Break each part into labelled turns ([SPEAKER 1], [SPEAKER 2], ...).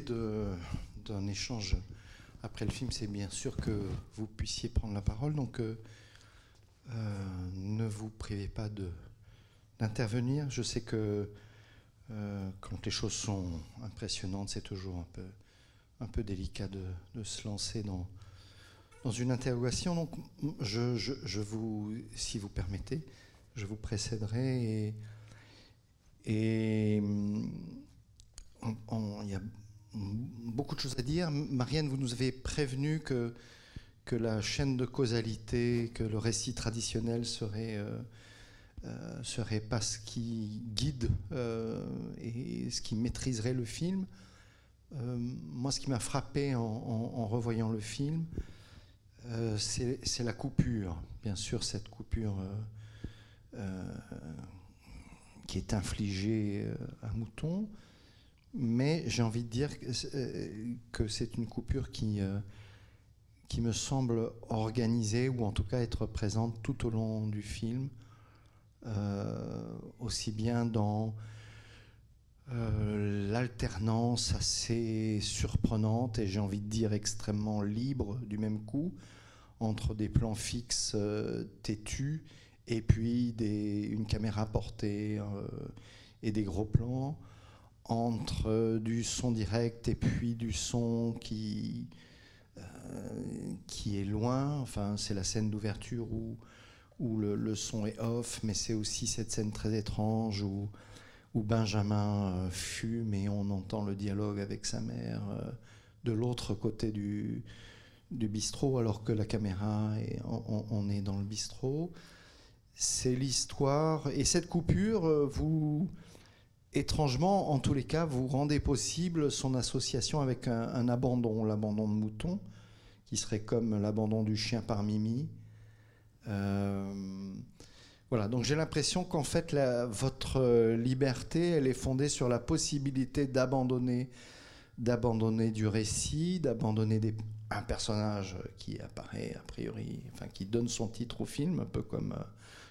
[SPEAKER 1] d'un échange après le film, c'est bien sûr que vous puissiez prendre la parole. Donc, euh, euh, ne vous privez pas d'intervenir. Je sais que euh, quand les choses sont impressionnantes, c'est toujours un peu, un peu délicat de, se lancer dans, dans une interrogation. Donc, je, je, vous, si vous permettez, je vous précéderai et, et il y a beaucoup de choses à dire. Marianne, vous nous avez prévenu que, que la chaîne de causalité, que le récit traditionnel serait, euh, euh, serait pas ce qui guide euh, et ce qui maîtriserait le film. moi, ce qui m'a frappé en, revoyant le film, c'est la coupure. Bien sûr, cette coupure qui est infligée à Mouton mais j'ai envie de dire que euh, c'est une coupure qui, euh, qui me semble organisée, ou en tout cas être présente tout au long du film, euh, aussi bien dans l'alternance assez surprenante et j'ai envie de dire extrêmement libre du même coup, entre des plans fixes têtus et puis une caméra portée et des gros plans entre du son direct et puis du son qui, euh, qui est loin. Enfin, c'est la scène d'ouverture où, où le, son est off, mais c'est aussi cette scène très étrange où, où Benjamin euh, fume et on entend le dialogue avec sa mère euh, de l'autre côté du, du bistrot, alors que la caméra, est, on est dans le bistrot. C'est l'histoire. Et cette coupure, vous étrangement, en tous les cas, vous rendez possible son association avec un, abandon, l'abandon de mouton, qui serait comme l'abandon du chien par Mimi. Euh, voilà, donc j'ai l'impression qu'en fait, votre liberté, elle est fondée sur la possibilité d'abandonner, d'abandonner du récit, d'abandonner un personnage qui apparaît a priori, enfin qui donne son titre au film, un peu comme,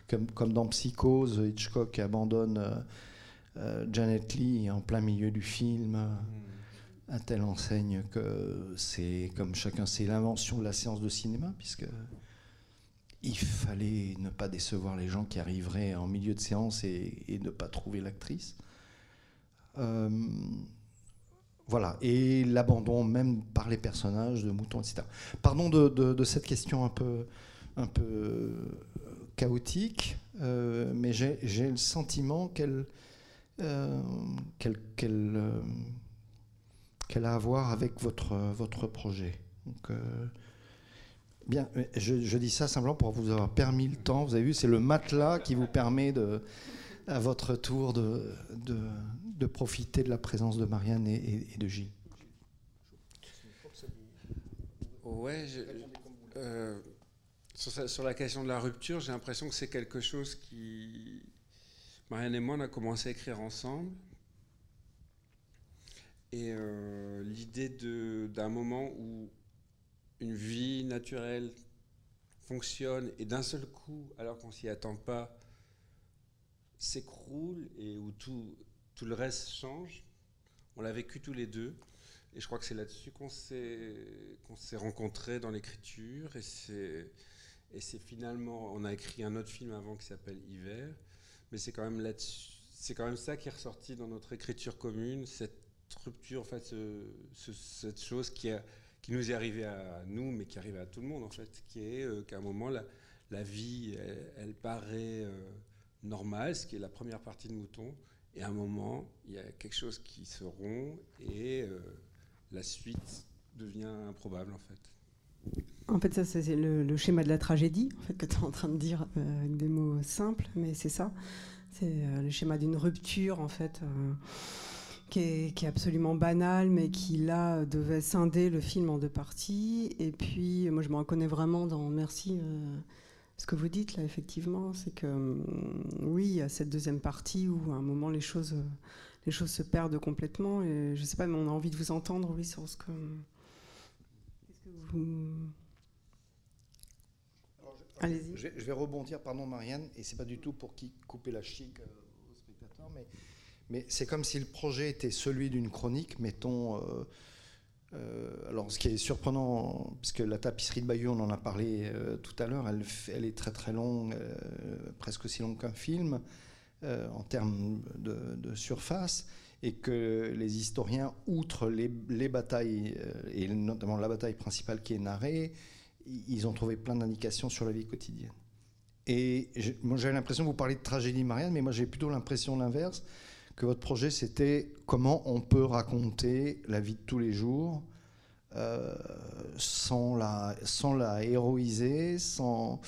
[SPEAKER 1] comme, comme dans Psychose, Hitchcock abandonne. Euh, Janet Lee en plein milieu du film, à telle enseigne que c'est, comme chacun sait, l'invention de la séance de cinéma, puisque il fallait ne pas décevoir les gens qui arriveraient en milieu de séance et, ne pas trouver l'actrice. Euh, voilà, et l'abandon même par les personnages de Mouton, etc. Pardon de, cette question un peu, un peu chaotique, euh, mais j'ai le sentiment qu'elle euh, euh, qu'elle a à voir avec votre, votre projet. Donc, euh, bien, je, dis ça simplement pour vous avoir permis le temps. Vous avez vu, c'est le matelas qui vous permet de, à votre tour de, de, profiter de la présence de Marianne et, de Gilles.
[SPEAKER 2] Ouais, sur, sur, la question de la rupture, j'ai l'impression que c'est quelque chose qui, Marianne et moi, on a commencé à écrire ensemble. Et euh, l'idée d'un moment où une vie naturelle fonctionne et d'un seul coup, alors qu'on s'y attend pas, s'écroule et où tout, tout le reste change. On l'a vécu tous les deux. Et je crois que c'est là-dessus qu'on s'est rencontrés dans l'écriture. Et c'est finalement, on a écrit un autre film avant qui s'appelle Hiver mais c'est quand même c'est quand même ça qui est ressorti dans notre écriture commune, cette rupture, en fait, cette chose qui, qui nous est arrivée à nous, mais qui arrive à tout le monde, en fait, qui est euh, qu'à un moment, la, la vie, elle, paraît euh, normale, ce qui est la première partie de Mouton, et à un moment, il y a quelque chose qui se rompt, et euh, la suite devient improbable, en fait.
[SPEAKER 3] En fait, ça, c'est le, schéma de la tragédie, en fait, que tu es en train de dire euh, avec des mots simples, mais c'est ça. C'est euh, le schéma d'une rupture, en fait, euh, qui, est, absolument banal, mais qui, là, devait scinder le film en deux parties. Et puis, moi, je me reconnais vraiment dans Merci. ce que vous dites, là, effectivement, c'est que, oui, il y a cette deuxième partie où, à un moment, les choses, les choses se perdent complètement. Et je sais pas, mais on a envie de vous entendre, oui, sur ce que. Qu'est-ce que vous
[SPEAKER 1] je, vais rebondir, pardon Marianne, et c'est pas du tout pour qui couper la chic euh, aux spectateurs, mais, c'est comme si le projet était celui d'une chronique, mettons. Euh, euh, alors, ce qui est surprenant, puisque la tapisserie de Bayeux, on en a parlé euh, tout à l'heure, elle, est très très longue, presque aussi longue qu'un film en termes de, surface, et que les historiens, outre les batailles, et notamment la bataille principale qui est narrée, ils ont trouvé plein d'indications sur la vie quotidienne. Et moi, j'avais l'impression, vous parlez de tragédie Marianne, mais moi, j'ai plutôt l'impression l'inverse, que votre projet, c'était comment on peut raconter la vie de tous les jours euh, sans, la, sans la héroïser, sans,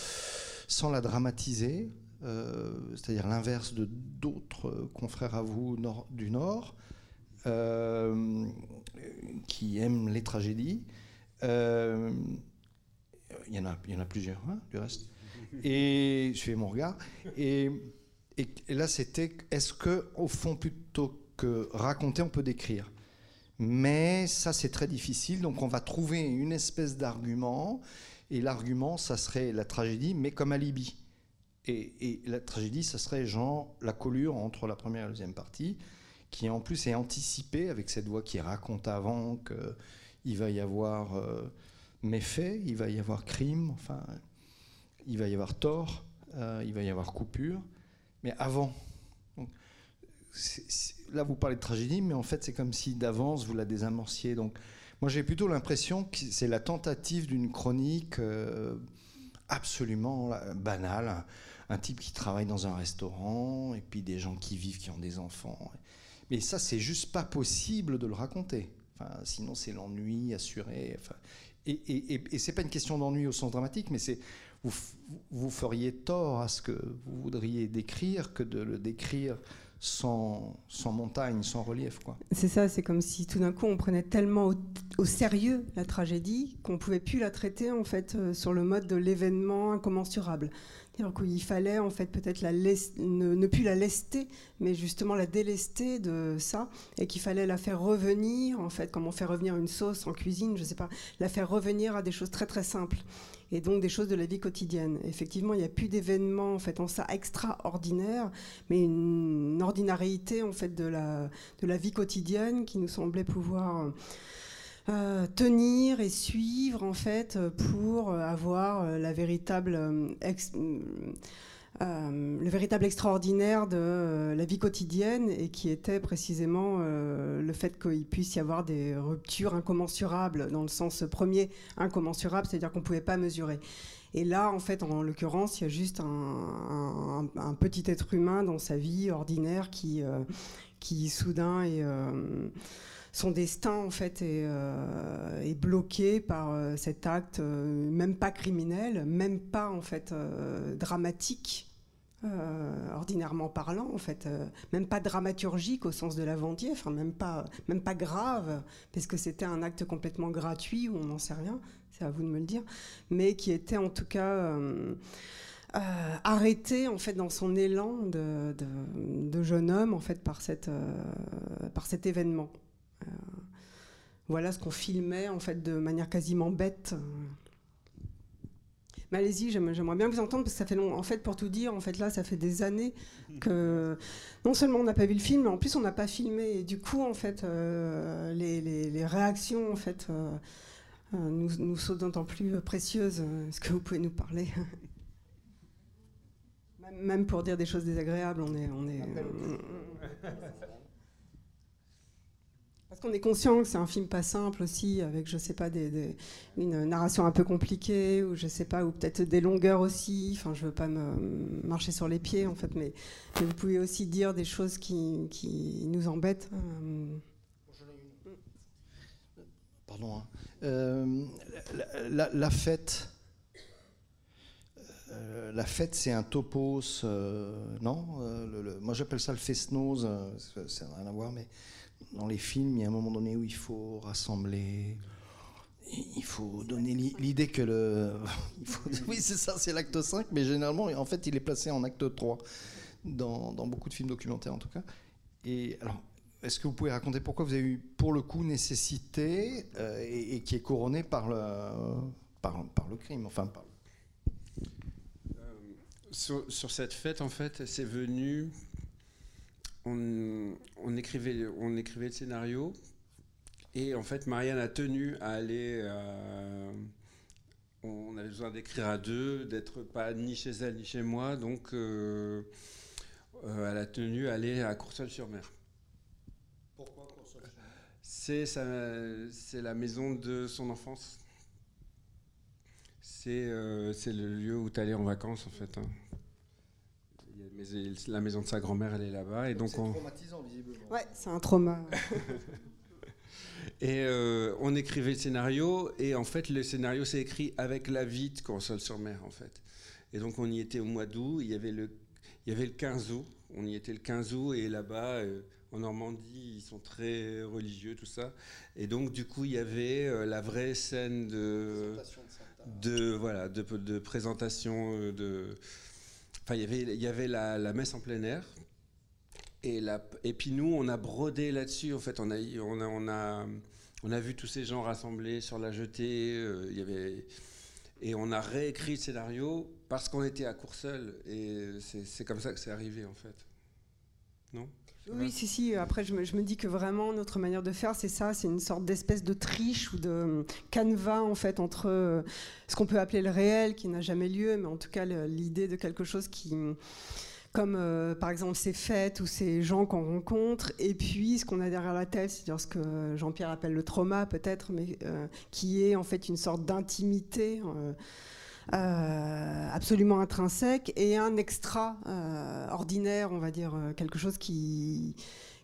[SPEAKER 1] sans la dramatiser, euh, c'est-à-dire l'inverse de d'autres confrères à vous du Nord, euh, qui aiment les tragédies. Il y, en a, plusieurs, hein, du reste. Et je fais mon regard. Et, là, c'était est-ce que, au fond, plutôt que raconter, on peut décrire? Mais ça, c'est très difficile. Donc, on va trouver une espèce d'argument. Et l'argument, ça serait la tragédie, mais comme alibi. Et, et, la tragédie, ça serait genre la collure entre la première et la deuxième partie, qui en plus est anticipée avec cette voix qui raconte avant qu'il va y avoir euh, méfait, il va y avoir crime, enfin, il va y avoir tort, euh, il va y avoir coupure, mais avant. là, vous parlez de tragédie, mais en fait, c'est comme si d'avance, vous la désamorciez. Donc, moi, j'ai plutôt l'impression que c'est la tentative d'une chronique euh, absolument banale. Un type qui travaille dans un restaurant, et puis des gens qui vivent, qui ont des enfants. Mais ça, c'est juste pas possible de le raconter. Sinon, c'est l'ennui assuré. Et, et, et, c'est pas une question d'ennui au sens dramatique, mais c'est vous, feriez tort à ce que vous voudriez décrire que de le décrire sans, sans montagne, sans relief. quoi.
[SPEAKER 3] C'est ça, c'est comme si tout d'un coup on prenait tellement au, sérieux la tragédie qu'on pouvait plus la traiter en fait euh, sur le mode de l'événement incommensurable. Il qu'il fallait en fait peut-être ne, ne, plus la lester, mais justement la délester de ça, et qu'il fallait la faire revenir en fait, comme on fait revenir une sauce en cuisine, je sais pas, la faire revenir à des choses très très simples et donc des choses de la vie quotidienne. Effectivement, il n'y a plus d'événements en fait en ça extraordinaires, mais une ordinarité en fait de la, de la vie quotidienne qui nous semblait pouvoir euh, tenir et suivre en fait pour avoir la véritable euh, le véritable extraordinaire de euh, la vie quotidienne et qui était précisément euh, le fait qu'il puisse y avoir des ruptures incommensurables, dans le sens premier, incommensurable, c'est-à-dire qu'on ne pouvait pas mesurer. Et là, en fait, en l'occurrence, il y a juste un, petit être humain dans sa vie ordinaire qui, qui soudain est son destin en fait est, est bloqué par cet acte même pas criminel, même pas en fait dramatique euh, ordinairement parlant, en fait, euh, même pas dramaturgique au sens de l'Avendier, enfin même pas, même pas grave, parce que c'était un acte complètement gratuit ou on n'en sait rien, c'est à vous de me le dire, mais qui était en tout cas euh, arrêté en fait dans son élan de, de, jeune homme en fait par cette, par cet événement. Voilà ce qu'on filmait en fait de manière quasiment bête allez-y, j'aimerais bien vous entendre parce que ça fait long. En fait, pour tout dire, en fait, là, ça fait des années que non seulement on n'a pas vu le film, mais en plus on n'a pas filmé. Et du coup, en fait, euh, les, réactions, en fait, euh, euh, nous, nous, sont d'autant plus précieuses. Est-ce que vous pouvez nous parler Même pour dire des choses désagréables, on est, on est. Parce qu'on est conscient que c'est un film pas simple aussi, avec, je sais pas, une narration un peu compliquée, ou je sais pas, ou peut-être des longueurs aussi. Enfin, je veux pas me marcher sur les pieds, en fait, mais, vous pouvez aussi dire des choses qui, nous embêtent. Hein.
[SPEAKER 1] Pardon. Hein. Euh, la, fête. Euh, la fête, c'est un topos, euh, non Moi, j'appelle ça le fest-nose, ça n'a rien à voir, mais dans les films, il y a un moment donné où il faut rassembler. Il faut donner l'idée que le. Oui, c'est ça, c'est l'acte 5, mais généralement, en fait, il est placé en acte 3, dans, beaucoup de films documentaires en tout cas. Et alors, est-ce que vous pouvez raconter pourquoi vous avez eu, pour le coup, nécessité, euh, et, qui est couronné par le, par, le crime enfin, par...
[SPEAKER 2] Euh, sur, sur, cette fête, en fait, c'est venu on, écrivait, on écrivait le scénario et en fait, Marianne a tenu à aller. Euh, on avait besoin d'écrire à deux, d'être pas ni chez elle ni chez moi, donc euh, euh, elle a tenu à aller à Courseul-sur-Mer.
[SPEAKER 1] Pourquoi Courseul-sur-Mer
[SPEAKER 2] C'est la maison de son enfance. C'est le lieu où tu allais en vacances en fait. Hein. La maison de sa grand-mère, elle est là-bas.
[SPEAKER 1] Et donc, c'est traumatisant visiblement.
[SPEAKER 3] Ouais, c'est un trauma.
[SPEAKER 2] Et euh, on écrivait le scénario, et en fait, le scénario s'est écrit avec la vie de Console-sur-Mer, en fait. Et donc, on y était au mois d'août, il, y avait le, il y avait le 15 août, on y était le 15 août, et là-bas, euh, en Normandie, ils sont très religieux, tout ça. Et donc, du coup, il y avait euh, la vraie scène de, de, voilà, de, de présentation de. Enfin, il y avait, il y avait la, messe en plein air, et, puis nous, on a brodé là-dessus. En fait, on a, on a, on a, on a vu tous ces gens rassemblés sur la jetée. Euh, y avait, et on a réécrit le scénario parce qu'on était à Courseul. Et c'est comme ça que c'est arrivé, en fait. Non?
[SPEAKER 3] Oui, si, si. Après, je me, je me, dis que vraiment, notre manière de faire, c'est ça. C'est une sorte d'espèce de triche ou de canevas, en fait, entre euh, ce qu'on peut appeler le réel, qui n'a jamais lieu, mais en tout cas, l'idée de quelque chose qui comme euh, par exemple ces fêtes ou ces gens qu'on rencontre, et puis ce qu'on a derrière la tête, c'est-à-dire ce que Jean-Pierre appelle le trauma peut-être, mais euh, qui est en fait une sorte d'intimité euh, absolument intrinsèque et un extra ordinaire, on va dire, quelque chose qui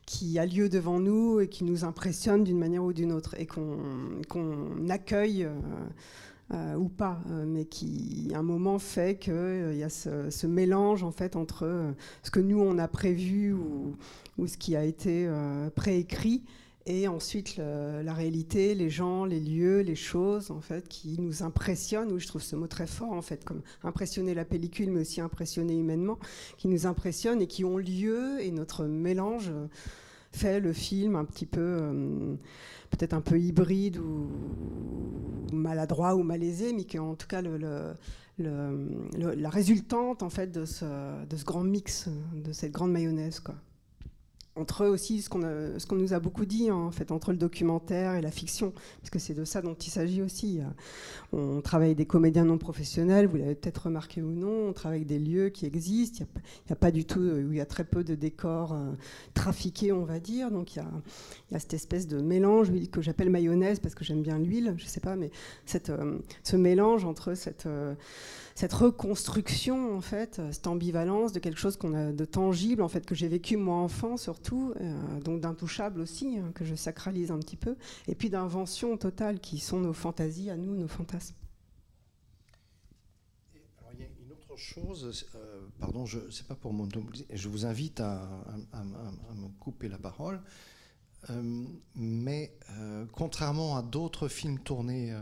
[SPEAKER 3] qui a lieu devant nous et qui nous impressionne d'une manière ou d'une autre et qu'on accueille euh, ou pas, euh, mais qui, à un moment, fait qu'il euh, y a ce, mélange en fait entre ce que nous on a prévu ou, ou ce qui a été préécrit et ensuite la réalité, les gens, les lieux, les choses en fait qui nous impressionnent. Ou je trouve ce mot très fort en fait, comme impressionner la pellicule, mais aussi impressionner humainement, qui nous impressionnent et qui ont lieu. Et notre mélange fait le film un petit peu peut-être un peu hybride ou, maladroit ou malaisé, mais qui en tout cas la résultante en fait de ce, de ce grand mix, de cette grande mayonnaise. Quoi entre aussi ce qu'on nous a beaucoup dit hein, en fait entre le documentaire et la fiction parce que c'est de ça dont il s'agit aussi. On travaille des comédiens non professionnels vous l'avez peut-être remarqué ou non on travaille avec des lieux qui existent il n'y a, pas du tout il y a très peu de décors euh, trafiqués on va dire. Donc il y a, a cette espèce de mélange que j'appelle mayonnaise parce que j'aime bien l'huile je sais pas mais euh, ce mélange entre cette euh, cette reconstruction, en fait, euh, cette ambivalence de quelque chose qu'on a de tangible, en fait, que j'ai vécu moi enfant surtout, euh, donc d'intouchable aussi, hein, que je sacralise un petit peu, et puis d'inventions totales qui sont nos fantasies à nous, nos fantasmes.
[SPEAKER 1] alors, il y a une autre chose, euh, pardon, je sais pas pour monopoliser, je vous invite à, me couper la parole, mais contrairement à d'autres films tournés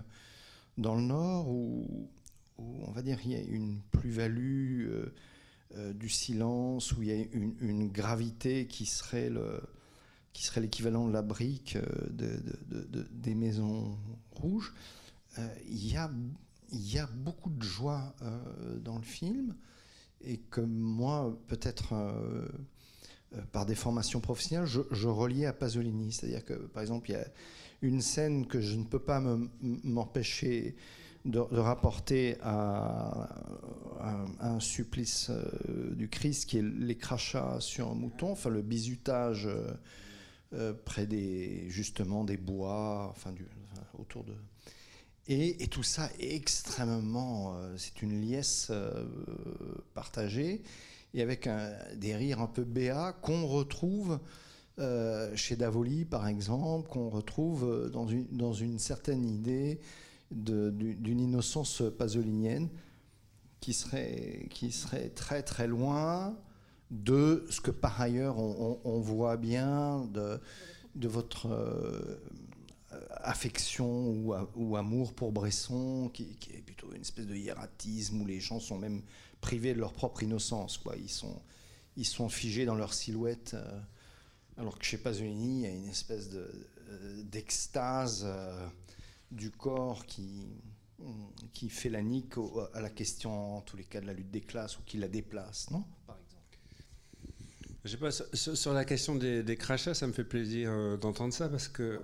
[SPEAKER 1] dans le Nord, où on va dire il y a une plus-value euh, euh, du silence, où il y a une, gravité qui serait le qui serait l'équivalent de la brique euh, des maisons rouges. il, y a, il y a beaucoup de joie dans le film et que moi, peut-être par des formations professionnelles, je, je reliais à Pasolini. C'est-à-dire que, par exemple, il y a une scène que je ne peux pas m'empêcher de, rapporter à, un supplice euh, du Christ qui est les crachats sur un mouton, enfin le bizutage euh, euh, près des justement des bois, enfin, du, autour de. Et, tout ça est extrêmement, c'est une liesse partagée et avec des rires un peu béats qu'on retrouve chez Davoli par exemple, qu'on retrouve dans une, dans une certaine idée d'une innocence pasolinienne qui serait, qui serait très très loin de ce que par ailleurs on, voit bien de, votre euh, affection ou, ou, amour pour Bresson, qui, est plutôt une espèce de hiératisme où les gens sont même privés de leur propre innocence. Quoi. Ils, sont, ils sont figés dans leur silhouette, euh, alors que chez Pasolini, il y a une espèce euh, d'extase du corps qui, qui fait la nique à la question, en tous les cas, de la lutte des classes ou qui la déplace, non Par exemple?
[SPEAKER 2] Je sais pas, sur, la question des, crachats, ça me fait plaisir euh, d'entendre ça parce que.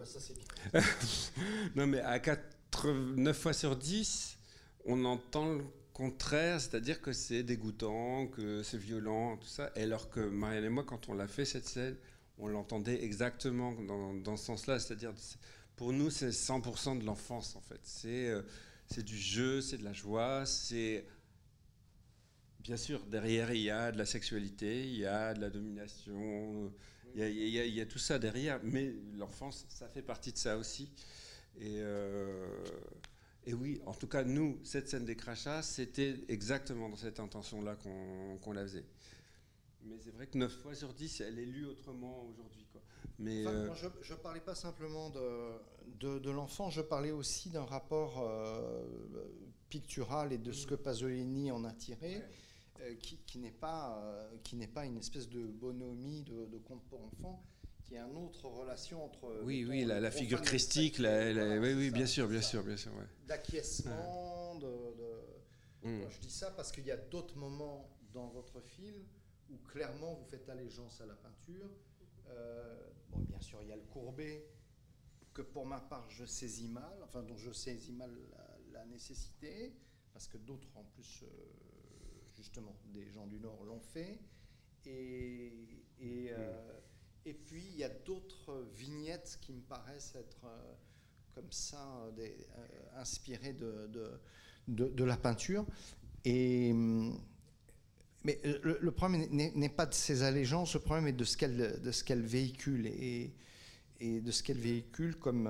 [SPEAKER 2] Ah bah non, mais à 4, 9 fois sur 10, on entend le contraire, c'est-à-dire que c'est dégoûtant, que c'est violent, tout ça. Alors que Marianne et moi, quand on l'a fait cette scène, on l'entendait exactement dans, dans ce sens-là. C'est-à-dire, pour nous, c'est 100% de l'enfance en fait. C'est euh, du jeu, c'est de la joie, c'est bien sûr, derrière, il y a de la sexualité, il y a de la domination, il y a, tout ça derrière, mais l'enfance, ça fait partie de ça aussi. Euh, et, oui, en tout cas, nous, cette scène des crachats, c'était exactement dans cette intention-là qu'on la faisait. Mais c'est vrai que 9 fois sur 10, elle est lue autrement aujourd'hui.
[SPEAKER 1] Mais euh, je ne parlais pas simplement de, de, l'enfant, je parlais aussi d'un rapport euh, pictural et de ce que Pasolini en a tiré. Euh, qui, qui n'est pas, euh, qui pas une espèce de bonhomie de, de conte pour enfants, qui est une autre relation entre.
[SPEAKER 2] Oui, oui, la, figure christique, la, oui, oui, bien sûr, bien sûr, bien sûr.
[SPEAKER 1] D'acquiescement, de. Mm. Je dis ça parce qu'il y a d'autres moments dans votre film où clairement vous faites allégeance à la peinture. Euh, bon, bien sûr, il y a le courbet que pour ma part je saisis mal, enfin dont je saisis mal la, nécessité, parce que d'autres en plus justement, des gens du Nord l'ont fait. Et, et, euh, et, puis, il y a d'autres vignettes qui me paraissent être euh, comme ça, des, euh, inspirées de, de, de, la peinture. Et, mais le, problème n'est pas de ces allégeances, le problème est de ce qu'elle qu'elle véhicule et, et, de ce qu'elle véhicule comme,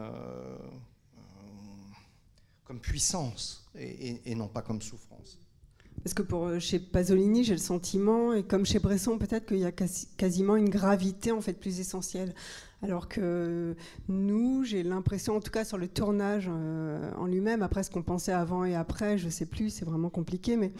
[SPEAKER 1] comme puissance et, non pas comme souffrance.
[SPEAKER 3] Parce que pour, euh, chez Pasolini, j'ai le sentiment, et comme chez Bresson, peut-être qu'il y a quasiment une gravité en fait plus essentielle. Alors que nous, j'ai l'impression, en tout cas sur le tournage euh, en lui-même, après ce qu'on pensait avant et après, je ne sais plus, c'est vraiment compliqué, mais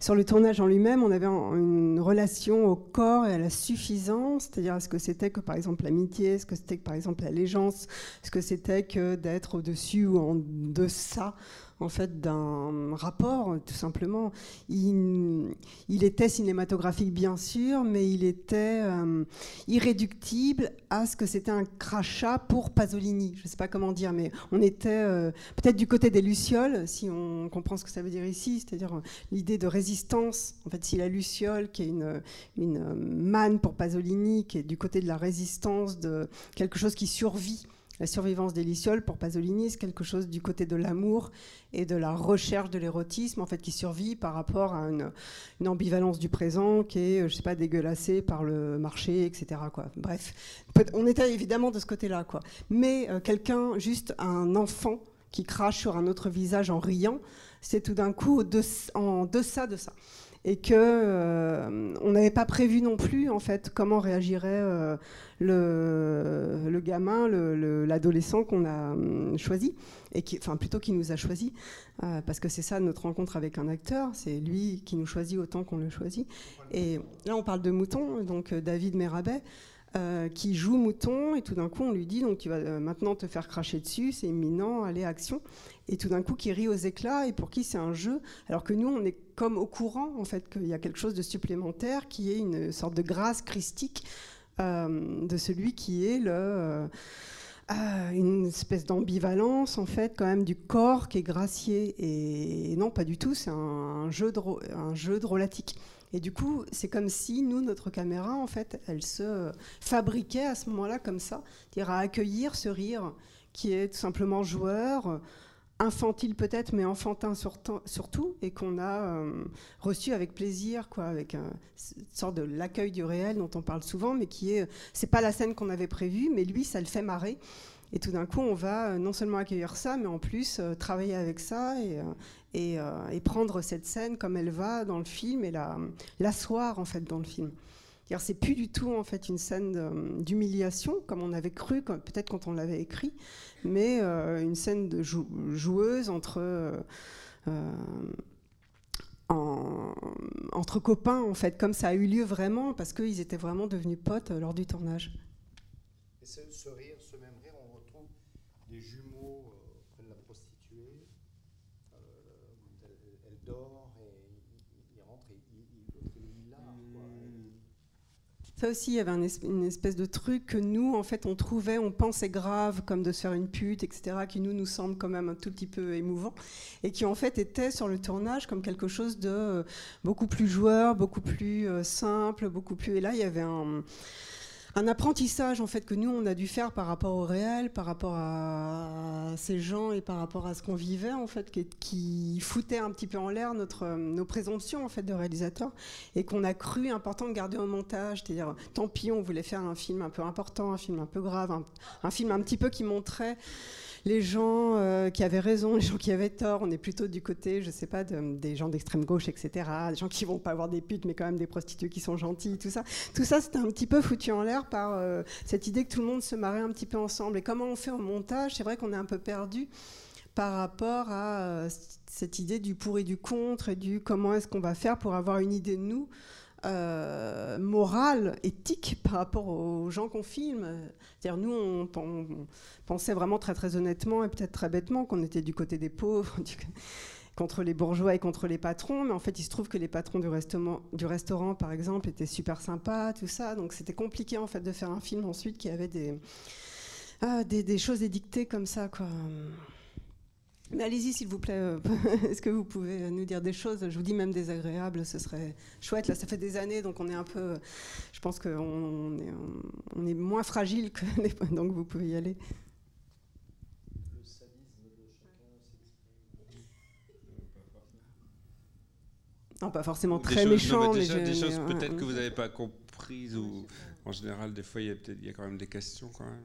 [SPEAKER 3] sur le tournage en lui-même, on avait une relation au corps et à la suffisance, c'est-à-dire est-ce que c'était que par exemple l'amitié, est-ce que c'était que par exemple l'allégeance, est-ce que c'était que d'être au-dessus ou en deçà en fait d'un rapport, tout simplement? Il, était cinématographique, bien sûr, mais il était euh, irréductible à ce que c'était un crachat pour Pasolini. Je ne sais pas comment dire, mais on était euh, peut-être du côté des Lucioles, si on comprend ce que ça veut dire ici, c'est-à-dire euh, l'idée de résistance. En fait, si la Luciole, qui est une, une manne pour Pasolini, qui est du côté de la résistance, de quelque chose qui survit, la survivance des pour Pasolini, c'est quelque chose du côté de l'amour et de la recherche de l'érotisme, en fait, qui survit par rapport à une, ambivalence du présent qui est, je sais pas, dégueulassée par le marché, etc. Quoi. Bref, on était évidemment de ce côté-là, quoi. Mais euh, quelqu'un, juste un enfant qui crache sur un autre visage en riant, c'est tout d'un coup en deçà de ça et que euh, on n'avait pas prévu non plus en fait comment réagirait euh, le, le, gamin, l'adolescent qu'on a hum, choisi et qui, enfin plutôt qui nous a choisi euh, parce que c'est ça notre rencontre avec un acteur, c'est lui qui nous choisit autant qu'on le choisit. Et là on parle de Mouton, donc David Merabet. qui joue Mouton et tout d'un coup on lui dit donc tu vas maintenant te faire cracher dessus, c'est imminent, allez action et tout d'un coup qui rit aux éclats et pour qui c'est un jeu, alors que nous on est comme au courant en fait qu'il y a quelque chose de supplémentaire qui est une sorte de grâce christique euh, de celui qui est le euh, une espèce d'ambivalence en fait quand même du corps qui est gracié et, non pas du tout c'est un, jeu un jeu drôlatique et du coup c'est comme si nous notre caméra en fait elle se fabriquait à ce moment-là comme ça c'est-à-dire à accueillir ce rire qui est tout simplement joueur infantile peut-être, mais enfantin surtout, et qu'on a euh, reçu avec plaisir, quoi, avec une sorte de l'accueil du réel dont on parle souvent, mais qui est, c'est pas la scène qu'on avait prévue, mais lui, ça le fait marrer. Et tout d'un coup, on va euh, non seulement accueillir ça, mais en plus euh, travailler avec ça et, et, prendre cette scène comme elle va dans le film et l'asseoir en fait dans le film. C'est plus du tout en fait une scène d'humiliation comme on avait cru, peut-être quand on l'avait écrit, mais euh, une scène de joueuse entre euh, euh, entre copains en fait, comme ça a eu lieu vraiment parce qu'ils étaient vraiment devenus potes lors du tournage.
[SPEAKER 1] Et ce, ce on retrouve des jumeaux près de la prostituée. elle, dort et il, rentre et il, est là.
[SPEAKER 3] Ça aussi, il y avait une espèce de truc que nous, en fait, on trouvait, on pensait grave, comme de se faire une pute, etc., qui nous, nous semble quand même un tout petit peu émouvant, et qui en fait était sur le tournage comme quelque chose de euh, beaucoup plus joueur, beaucoup plus euh, simple, beaucoup plus... Et là, il y avait un un apprentissage en fait que nous on a dû faire par rapport au réel, par rapport à ces gens et par rapport à ce qu'on vivait en fait, qui, foutait un petit peu en l'air notre nos présomptions en fait de réalisateur et qu'on a cru important de garder au montage. C'est-à-dire, tant pis, on voulait faire un film un peu important, un film un peu grave, un film un petit peu qui montrait les gens euh, qui avaient raison, les gens qui avaient tort. On est plutôt du côté, je sais pas, des gens d'extrême gauche, etc. Des gens qui vont pas avoir des putes, mais quand même des prostituées qui sont gentilles, tout ça. Tout ça, c'était un petit peu foutu en l'air par euh, cette idée que tout le monde se marrait un petit peu ensemble. Et comment on fait au montage? C'est vrai qu'on est un peu perdu par rapport à euh, cette idée du pour et du contre et du comment est-ce qu'on va faire pour avoir une idée de nous euh, morale, éthique par rapport aux gens qu'on filme. C'est-à-dire nous, on, pensait vraiment très très honnêtement et peut-être très bêtement qu'on était du côté des pauvres, contre les bourgeois et contre les patrons. Mais en fait, il se trouve que les patrons du restaurant, du par exemple, étaient super sympas, tout ça. Donc c'était compliqué en fait de faire un film ensuite qui avait des, des, des choses édictées comme ça, quoi. Mais allez-y, s'il vous plaît. Euh, est-ce que vous pouvez nous dire des choses? Je vous dis même désagréables, ce serait chouette. Là, ça fait des années, donc on est un peu. Je pense qu'on est, on est moins fragile que les. Donc vous pouvez y aller. Le sadisme de chacun Non, pas forcément très méchant.
[SPEAKER 4] des, des choses peut-être que vous n'avez pas comprises ou en général, des fois, il y, a il y a quand même des questions quand même.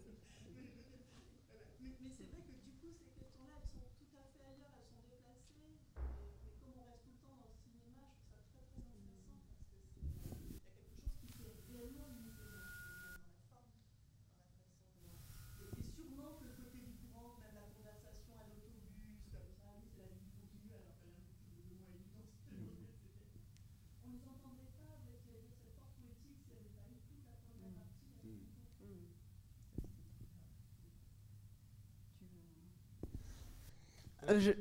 [SPEAKER 3] Euh,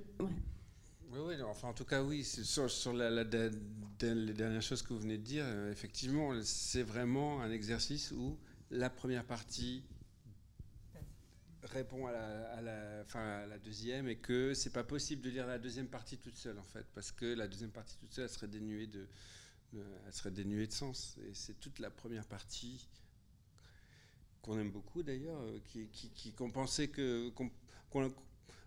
[SPEAKER 4] oui, enfin en tout cas oui, sur, les dernières choses que vous venez de dire, euh, effectivement, c'est vraiment un exercice où la première partie
[SPEAKER 2] répond à la, deuxième et que c'est pas possible de lire la deuxième partie toute seule en fait, parce que la deuxième partie toute seule elle serait dénuée de, serait dénuée de sens. Et c'est toute la première partie qu'on aime beaucoup d'ailleurs, euh, qui, qui, qu'on pensait que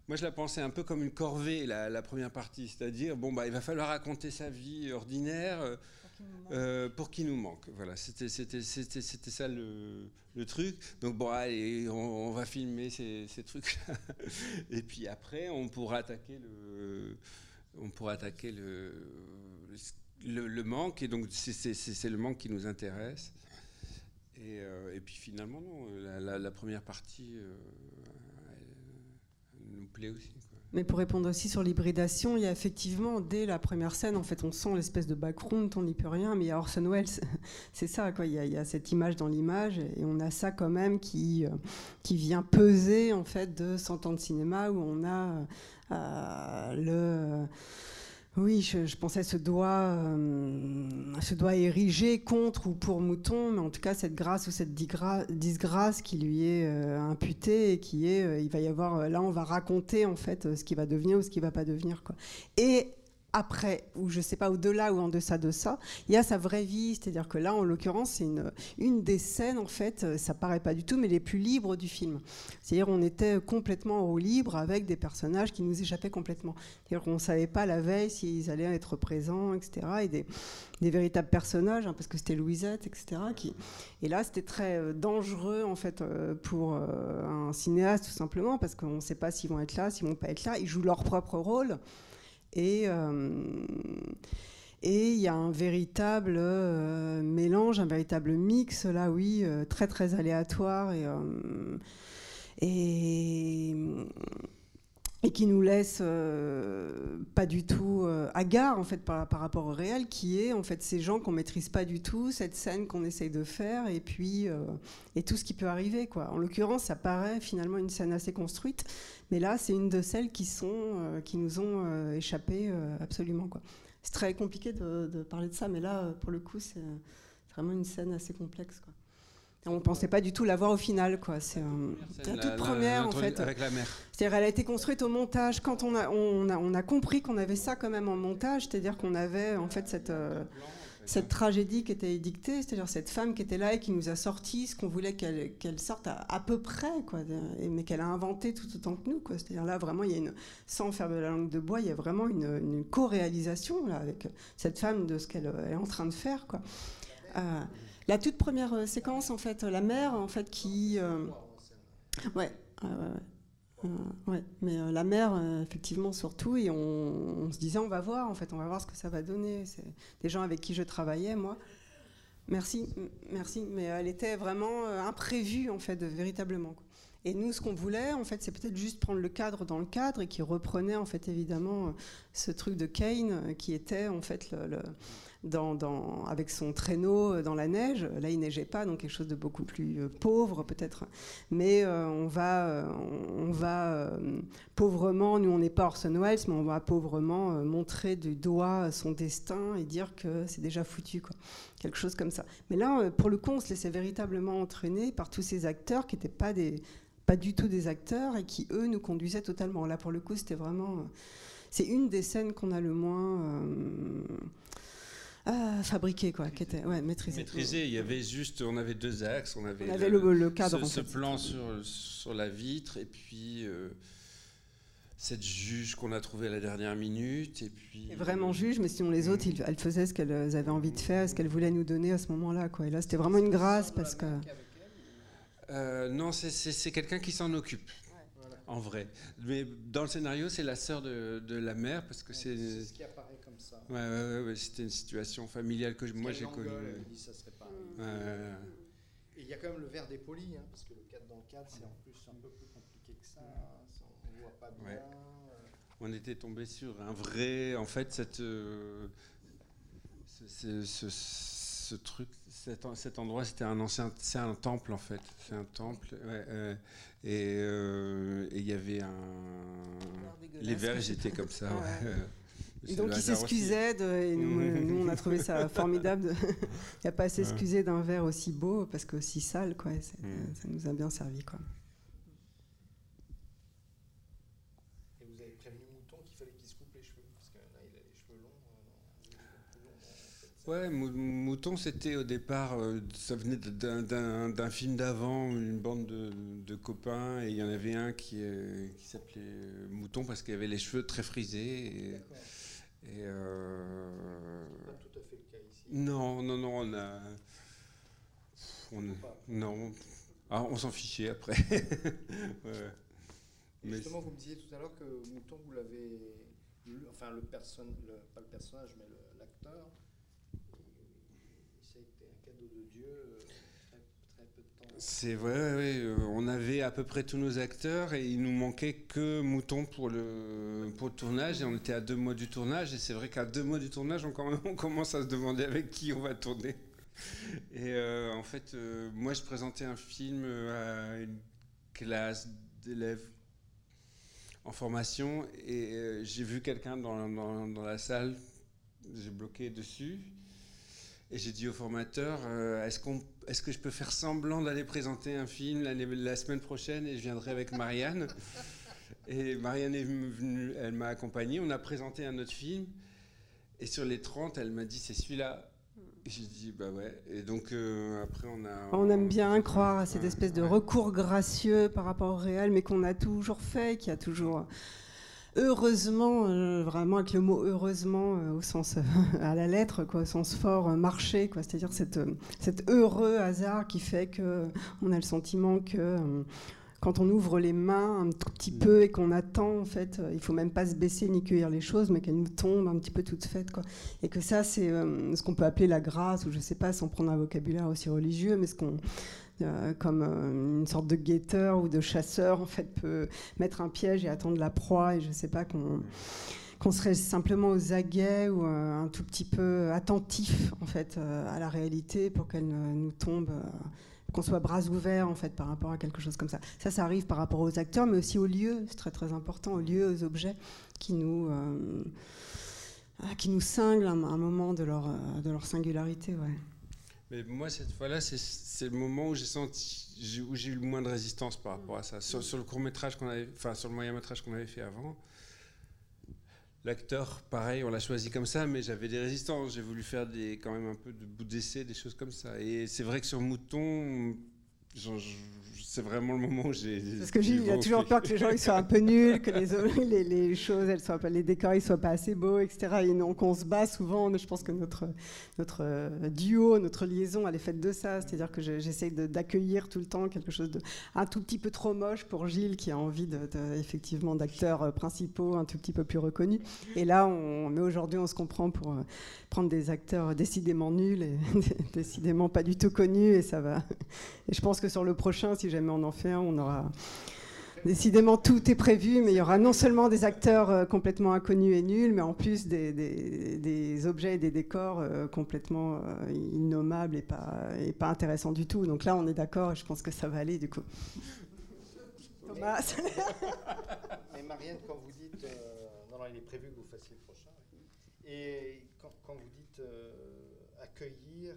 [SPEAKER 2] moi, je la pensais un peu comme une corvée, la, première partie, c'est-à-dire, bon, bah, il va falloir raconter sa vie ordinaire euh, pour qu'il nous, manque. Voilà, c'était, ça le, le, truc. Donc, bon, allez, on, va filmer ces, ces trucs-là. Et puis après, on pourra attaquer le, on pourra attaquer le, le, le manque. Et donc, c'est, le manque qui nous intéresse. Et, euh, et, puis finalement, non, la, la, première partie euh,
[SPEAKER 3] Mais pour répondre aussi sur l'hybridation, il y a effectivement, dès la première scène, en fait, on sent l'espèce de background, on n'y peut rien, mais il y a Orson Welles, c'est ça, quoi. Il y, a, il y, a, cette image dans l'image, et on a ça quand même qui, euh, qui vient peser, en fait, de 100 ans de cinéma, où on a euh, le oui, je, pensais ce doigt, euh, contre ou pour Mouton, mais en tout cas cette grâce ou cette disgrâce qui lui est euh, imputée et qui est, euh, il va y avoir, là on va raconter en fait ce qui va devenir ou ce qui va pas devenir quoi. Après, ou je sais pas, au-delà ou en deçà de ça, il y a sa vraie vie. C'est-à-dire que là, en l'occurrence, c'est une, des scènes, en fait, euh, ça paraît pas du tout, mais les plus libres du film. C'est-à-dire on était complètement en roue libre avec des personnages qui nous échappaient complètement. C'est-à-dire qu'on savait pas la veille s'ils allaient être présents, etc. Et des, véritables personnages, hein, parce que c'était Louisette, etc. Et là, c'était très euh, dangereux, en fait, euh, pour un cinéaste, tout simplement, parce qu'on ne sait pas s'ils vont être là, s'ils vont pas être là. Ils jouent leur propre rôle. Et euh, et il y a un véritable euh, mélange, un véritable mix, là oui, euh, très très aléatoire et, et, et, qui nous laisse pas du tout hagard en fait par, par, rapport au réel, qui est en fait ces gens qu'on maîtrise pas du tout, cette scène qu'on essaye de faire et puis et tout ce qui peut arriver quoi. En l'occurrence, ça paraît finalement une scène assez construite, mais là, c'est une de celles qui, sont, euh, qui nous ont euh, échappé euh, absolument. C'est très compliqué de, parler de ça, mais là, pour le coup, c'est vraiment une scène assez complexe. Quoi. On ne pensait pas du tout la voir au final. Quoi. C'est la toute première, en fait.
[SPEAKER 2] Avec la mer.
[SPEAKER 3] C'est-à-dire, elle a été construite au montage. Quand on a, on a, on a compris qu'on avait ça quand même en montage, c'est-à-dire qu'on avait en fait cette cette tragédie qui était édictée, c'est-à-dire cette femme qui était là et qui nous a sorti ce qu'on voulait qu'elle sorte à, peu près, quoi, mais qu'elle a inventé tout autant que nous. C'est-à-dire là, vraiment, il y a une, sans faire de la langue de bois, il y a vraiment une, une co-réalisation avec cette femme de ce qu'elle est en train de faire. Quoi. Euh, la toute première euh, séquence, en fait, la mère, en fait, qui... Euh, ouais, euh, ouais, mais euh, la mer, euh, effectivement, surtout, et on, se disait, on va voir, en fait, on va voir ce que ça va donner. C'est des gens avec qui je travaillais, moi. Merci, merci, mais elle était vraiment imprévue, en fait, véritablement. Et nous, ce qu'on voulait, en fait, c'est peut-être juste prendre le cadre dans le cadre et qui reprenait, en fait, évidemment, ce truc de Kane, qui était, en fait, le avec son traîneau dans la neige. Là, il neigeait pas, donc quelque chose de beaucoup plus euh, pauvre peut-être. Mais euh, on va, euh, on va pauvrement, nous on n'est pas Orson Welles, mais on va pauvrement montrer du doigt son destin et dire que c'est déjà foutu, quoi. Quelque chose comme ça. Mais là, pour le coup, on se laissait véritablement entraîner par tous ces acteurs qui n'étaient pas pas du tout des acteurs et qui eux nous conduisaient totalement. Là, pour le coup, c'était vraiment c'est une des scènes qu'on a le moins ah, fabriqué quoi, qui était ouais, maîtrisé.
[SPEAKER 2] Maîtrisé, il y avait juste, on avait deux axes, on avait,
[SPEAKER 3] le, cadre,
[SPEAKER 2] ce, plan sur, sur la vitre et puis euh, cette juge qu'on a trouvée à la dernière minute et puis.
[SPEAKER 3] vraiment juge, mais sinon les autres, elles faisaient ce qu'elles avaient envie de faire, ce qu'elles voulaient nous donner à ce moment-là quoi. Et là, c'était vraiment une grâce parce que.
[SPEAKER 2] Euh, non, c'est quelqu'un qui s'en occupe en vrai. Mais dans le scénario, c'est la sœur de, de, la mère parce que c'est.
[SPEAKER 1] C'est ce qui apparaît ça.
[SPEAKER 2] Ouais, ouais, ouais, c'était une situation familiale que moi j'ai connue.
[SPEAKER 1] ça serait pas. Et il y a quand même le verre dépoli, hein, parce que le cadre dans le cadre, c'est en plus un peu plus compliqué que ça. On ne voit pas bien. Euh.
[SPEAKER 2] On était tombé sur un vrai, en fait, cette, euh, ce, ce, ce, truc, cet, cet endroit, c'était un ancien, c'est un temple en fait, c'est un temple. Ouais, euh, et il y avait un, les verres, j'étais comme ça. Ouais.
[SPEAKER 3] Et donc il s'excusait, et nous, on a trouvé ça formidable. il n'y a pas à s'excuser d'un verre aussi beau, parce que aussi sale, quoi. Ça, mm. ça nous a bien servi, quoi.
[SPEAKER 2] Ouais, Mouton, c'était au départ, euh, ça venait d'un film d'avant, une bande de, copains, et il y en avait un qui, euh, qui s'appelait euh, Mouton parce qu'il avait les cheveux très frisés. Et, et
[SPEAKER 1] Pas tout à fait le cas ici.
[SPEAKER 2] Non, non, non, on a. On, non. Ah, on s'en fichait après.
[SPEAKER 1] ouais. Justement, vous me disiez tout à l'heure que Mouton, vous l'avez. Enfin, le, personne, pas le personnage, mais l'acteur
[SPEAKER 2] C'est vrai. Euh, on avait à peu près tous nos acteurs et il nous manquait que Mouton pour le, pour le tournage et on était à deux mois du tournage et c'est vrai qu'à deux mois du tournage, on, commence à se demander avec qui on va tourner. Et euh, en fait, euh, moi je présentais un film à une classe d'élèves en formation et j'ai vu quelqu'un dans, dans la salle, j'ai bloqué dessus et j'ai dit au formateur, euh, est-ce, qu'on, est-ce que je peux faire semblant d'aller présenter un film la semaine prochaine et je viendrai avec Marianne? Et Marianne est venue, elle m'a accompagné, on a présenté un autre film. Et sur les 30, elle m'a dit, c'est celui-là. Et j'ai dit, bah ouais. Et donc euh, après, on a...
[SPEAKER 3] On aime bien croire à cette espèce de recours gracieux par rapport au réel, mais qu'on a toujours fait, qui a toujours heureusement, euh, vraiment avec le mot heureusement euh, au sens euh, à la lettre, quoi, au sens fort, marché, quoi, c'est-à-dire cet heureux hasard qui fait que on a le sentiment que quand on ouvre les mains un tout petit peu et qu'on attend, en fait, il faut même pas se baisser ni cueillir les choses, mais qu'elles nous tombent un petit peu toutes faites, quoi. Et que ça, c'est ce qu'on peut appeler la grâce, ou je sais pas, sans prendre un vocabulaire aussi religieux, mais ce qu'on euh, comme euh, une sorte de guetteur ou de chasseur, en fait, peut mettre un piège et attendre la proie, et je ne sais pas qu'on serait simplement aux aguets ou euh, un tout petit peu attentif en fait à la réalité pour qu'elle nous tombe qu'on soit bras ouverts en fait par rapport à quelque chose comme ça. Ça, ça arrive par rapport aux acteurs, mais aussi aux lieux. C'est très très important aux lieux, aux objets qui nous qui nous cinglent à un moment de leur de leur singularité. Ouais.
[SPEAKER 2] Mais moi, cette fois-là, c'est le moment où j'ai senti, où j'ai eu le moins de résistance par rapport à ça. Sur, le court métrage qu'on avait, enfin sur le moyen métrage qu'on avait fait avant, l'acteur, pareil, on l'a choisi comme ça, mais j'avais des résistances. J'ai voulu faire des, quand même un peu de bout d'essai, des choses comme ça. Et c'est vrai que sur Mouton, c'est vraiment le moment où j'ai.
[SPEAKER 3] Parce que a toujours peur que les gens ils soient un peu nuls, que les, les, les, choses, elles soient pas, les décors ils soient pas assez beaux, etc. Et donc on se bat souvent. Je pense que notre, notre euh, duo, notre liaison, elle est faite de ça. C'est-à-dire que j'essaie d'accueillir tout le temps quelque chose de un tout petit peu trop moche pour Gilles qui a envie de, effectivement d'acteurs euh, principaux un tout petit peu plus reconnus. Et là, on, mais aujourd'hui, on se comprend pour euh, prendre des acteurs décidément nuls et décidément pas du tout connus et ça va. Et je pense que sur le prochain, si jamais on en fait un, on aura décidément tout est prévu, mais il y aura non seulement des acteurs euh, complètement inconnus et nuls, mais en plus des, objets et des décors euh, complètement euh, innommables et pas, et pas intéressants du tout. Donc là, on est d'accord et je pense que ça va aller du coup.
[SPEAKER 1] Thomas. Mais Marianne, quand vous dites, non, non, il est prévu que vous fassiez le prochain, et quand, vous dites accueillir,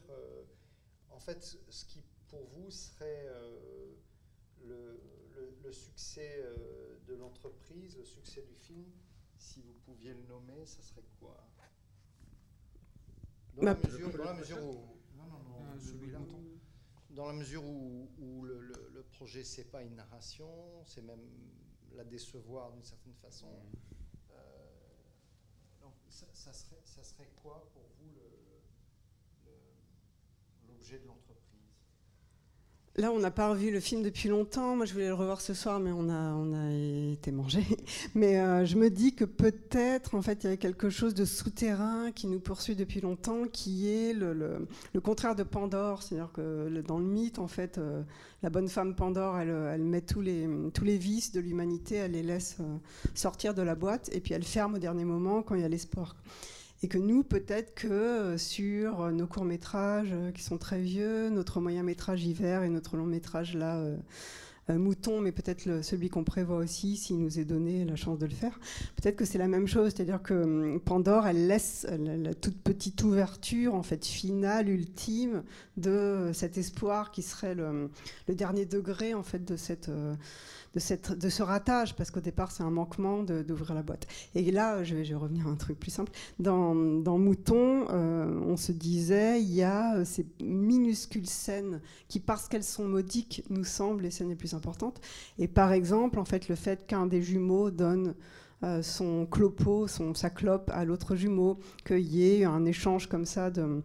[SPEAKER 1] en fait, ce qui pour vous serait euh, le, succès de l'entreprise, le succès du film, si vous pouviez le nommer, ça serait quoi? Dans la, mesure, où, dans la mesure où, le, le, projet c'est pas une narration, c'est même la décevoir d'une certaine façon. ça, serait, ça serait quoi pour vous l'objet de l'entreprise?
[SPEAKER 3] Là, on n'a pas revu le film depuis longtemps. Moi, je voulais le revoir ce soir, mais on a, été mangé. Mais euh, je me dis que peut-être, en fait, il y a quelque chose de souterrain qui nous poursuit depuis longtemps, qui est le, contraire de Pandore. C'est-à-dire que dans le mythe, en fait, euh, la bonne femme Pandore, elle, elle, met tous les, tous les vices de l'humanité, elle les laisse euh, sortir de la boîte, et puis elle ferme au dernier moment quand il y a l'espoir et que nous, peut-être que euh, sur euh, nos courts-métrages euh, qui sont très vieux, notre moyen-métrage hiver et notre long-métrage là, mouton, mais peut-être celui qu'on prévoit aussi s'il nous est donné la chance de le faire. Peut-être que c'est la même chose, c'est-à-dire que hum, Pandore, elle laisse la, toute petite ouverture, en fait, finale, ultime, de cet espoir qui serait le, dernier degré, en fait, de cette de, ce ratage, parce qu'au départ, c'est un manquement d'ouvrir la boîte. Et là, je vais, revenir à un truc plus simple. Dans, Mouton, euh, on se disait, il y a euh, ces minuscules scènes qui, parce qu'elles sont modiques, nous semblent les scènes les plus importantes. Et par exemple, en fait, le fait qu'un des jumeaux donne son clopo, son, sa clope à l'autre jumeau, qu'il y ait un échange comme ça de,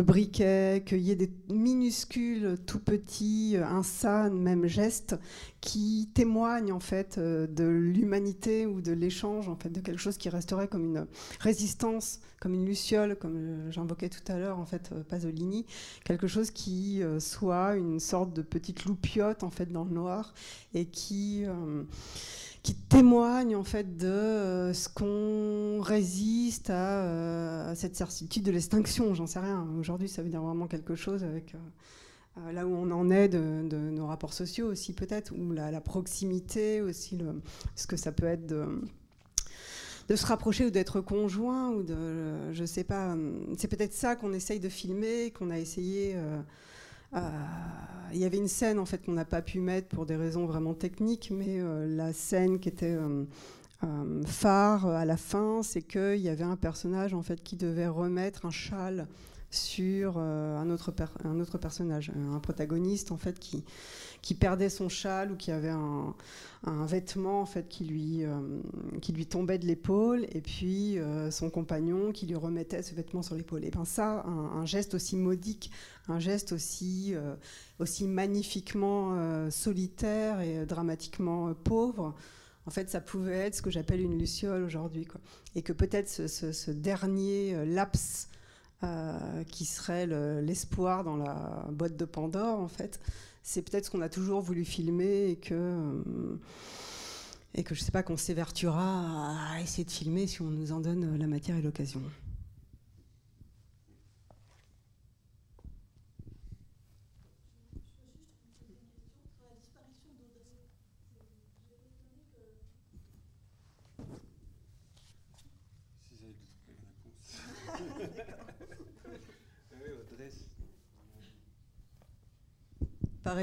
[SPEAKER 3] briquets, qu'il y ait des minuscules, tout petits, ça même gestes qui témoignent en fait euh, de l'humanité ou de l'échange, en fait, de quelque chose qui resterait comme une résistance, comme une luciole, comme euh, j'invoquais tout à l'heure en fait Pasolini, quelque chose qui soit une sorte de petite loupiote en fait dans le noir et qui qui témoigne en fait de euh, ce qu'on résiste euh, à, cette certitude de l'extinction. J'en sais rien. Aujourd'hui, ça veut dire vraiment quelque chose avec euh, là où on en est de, nos rapports sociaux aussi peut-être, ou la, proximité aussi, ce que ça peut être de se rapprocher ou d'être conjoint ou de je sais pas c'est peut-être ça qu'on essaye de filmer qu'on a essayé il y avait une scène en fait qu'on n'a pas pu mettre pour des raisons vraiment techniques, mais euh, la scène qui était euh, phare à la fin, c'est qu'il y avait un personnage en fait qui devait remettre un châle sur un, autre un autre personnage, un protagoniste en fait qui, qui perdait son châle ou qui avait un, un vêtement en fait qui lui, euh, qui lui tombait de l'épaule et puis euh, son compagnon qui lui remettait ce vêtement sur l'épaule. Et ben ça, un, geste aussi modique, un geste aussi, euh, aussi magnifiquement solitaire et dramatiquement pauvre. En fait, ça pouvait être ce que j'appelle une luciole aujourd'hui. Et que peut-être ce, ce, dernier laps qui serait l'espoir dans la boîte de Pandore, en fait, c'est peut-être ce qu'on a toujours voulu filmer et que, euh, et que je ne sais pas, qu'on s'évertuera à essayer de filmer si on nous en donne la matière et l'occasion.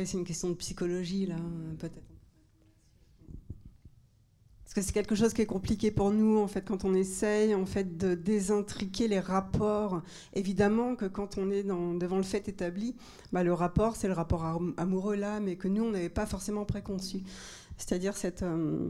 [SPEAKER 3] C'est une question de psychologie, là, peut-être. Parce que c'est quelque chose qui est compliqué pour nous, en fait, quand on essaye, en fait, de désintriquer les rapports. Évidemment que quand on est devant le fait établi, bah, le rapport, c'est le rapport amoureux là, mais que nous, on n'avait pas forcément préconçu. C'est-à-dire cette... Euh,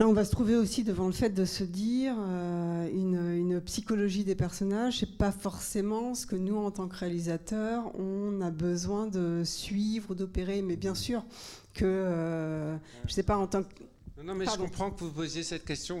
[SPEAKER 3] Là, on va se trouver aussi devant le fait de se dire euh, une, psychologie des personnages, c'est pas forcément ce que nous, en tant que réalisateurs, on a besoin de suivre, d'opérer. Mais bien sûr que, euh, je sais pas, en tant que.
[SPEAKER 4] Non, non mais je comprends que vous posiez cette question.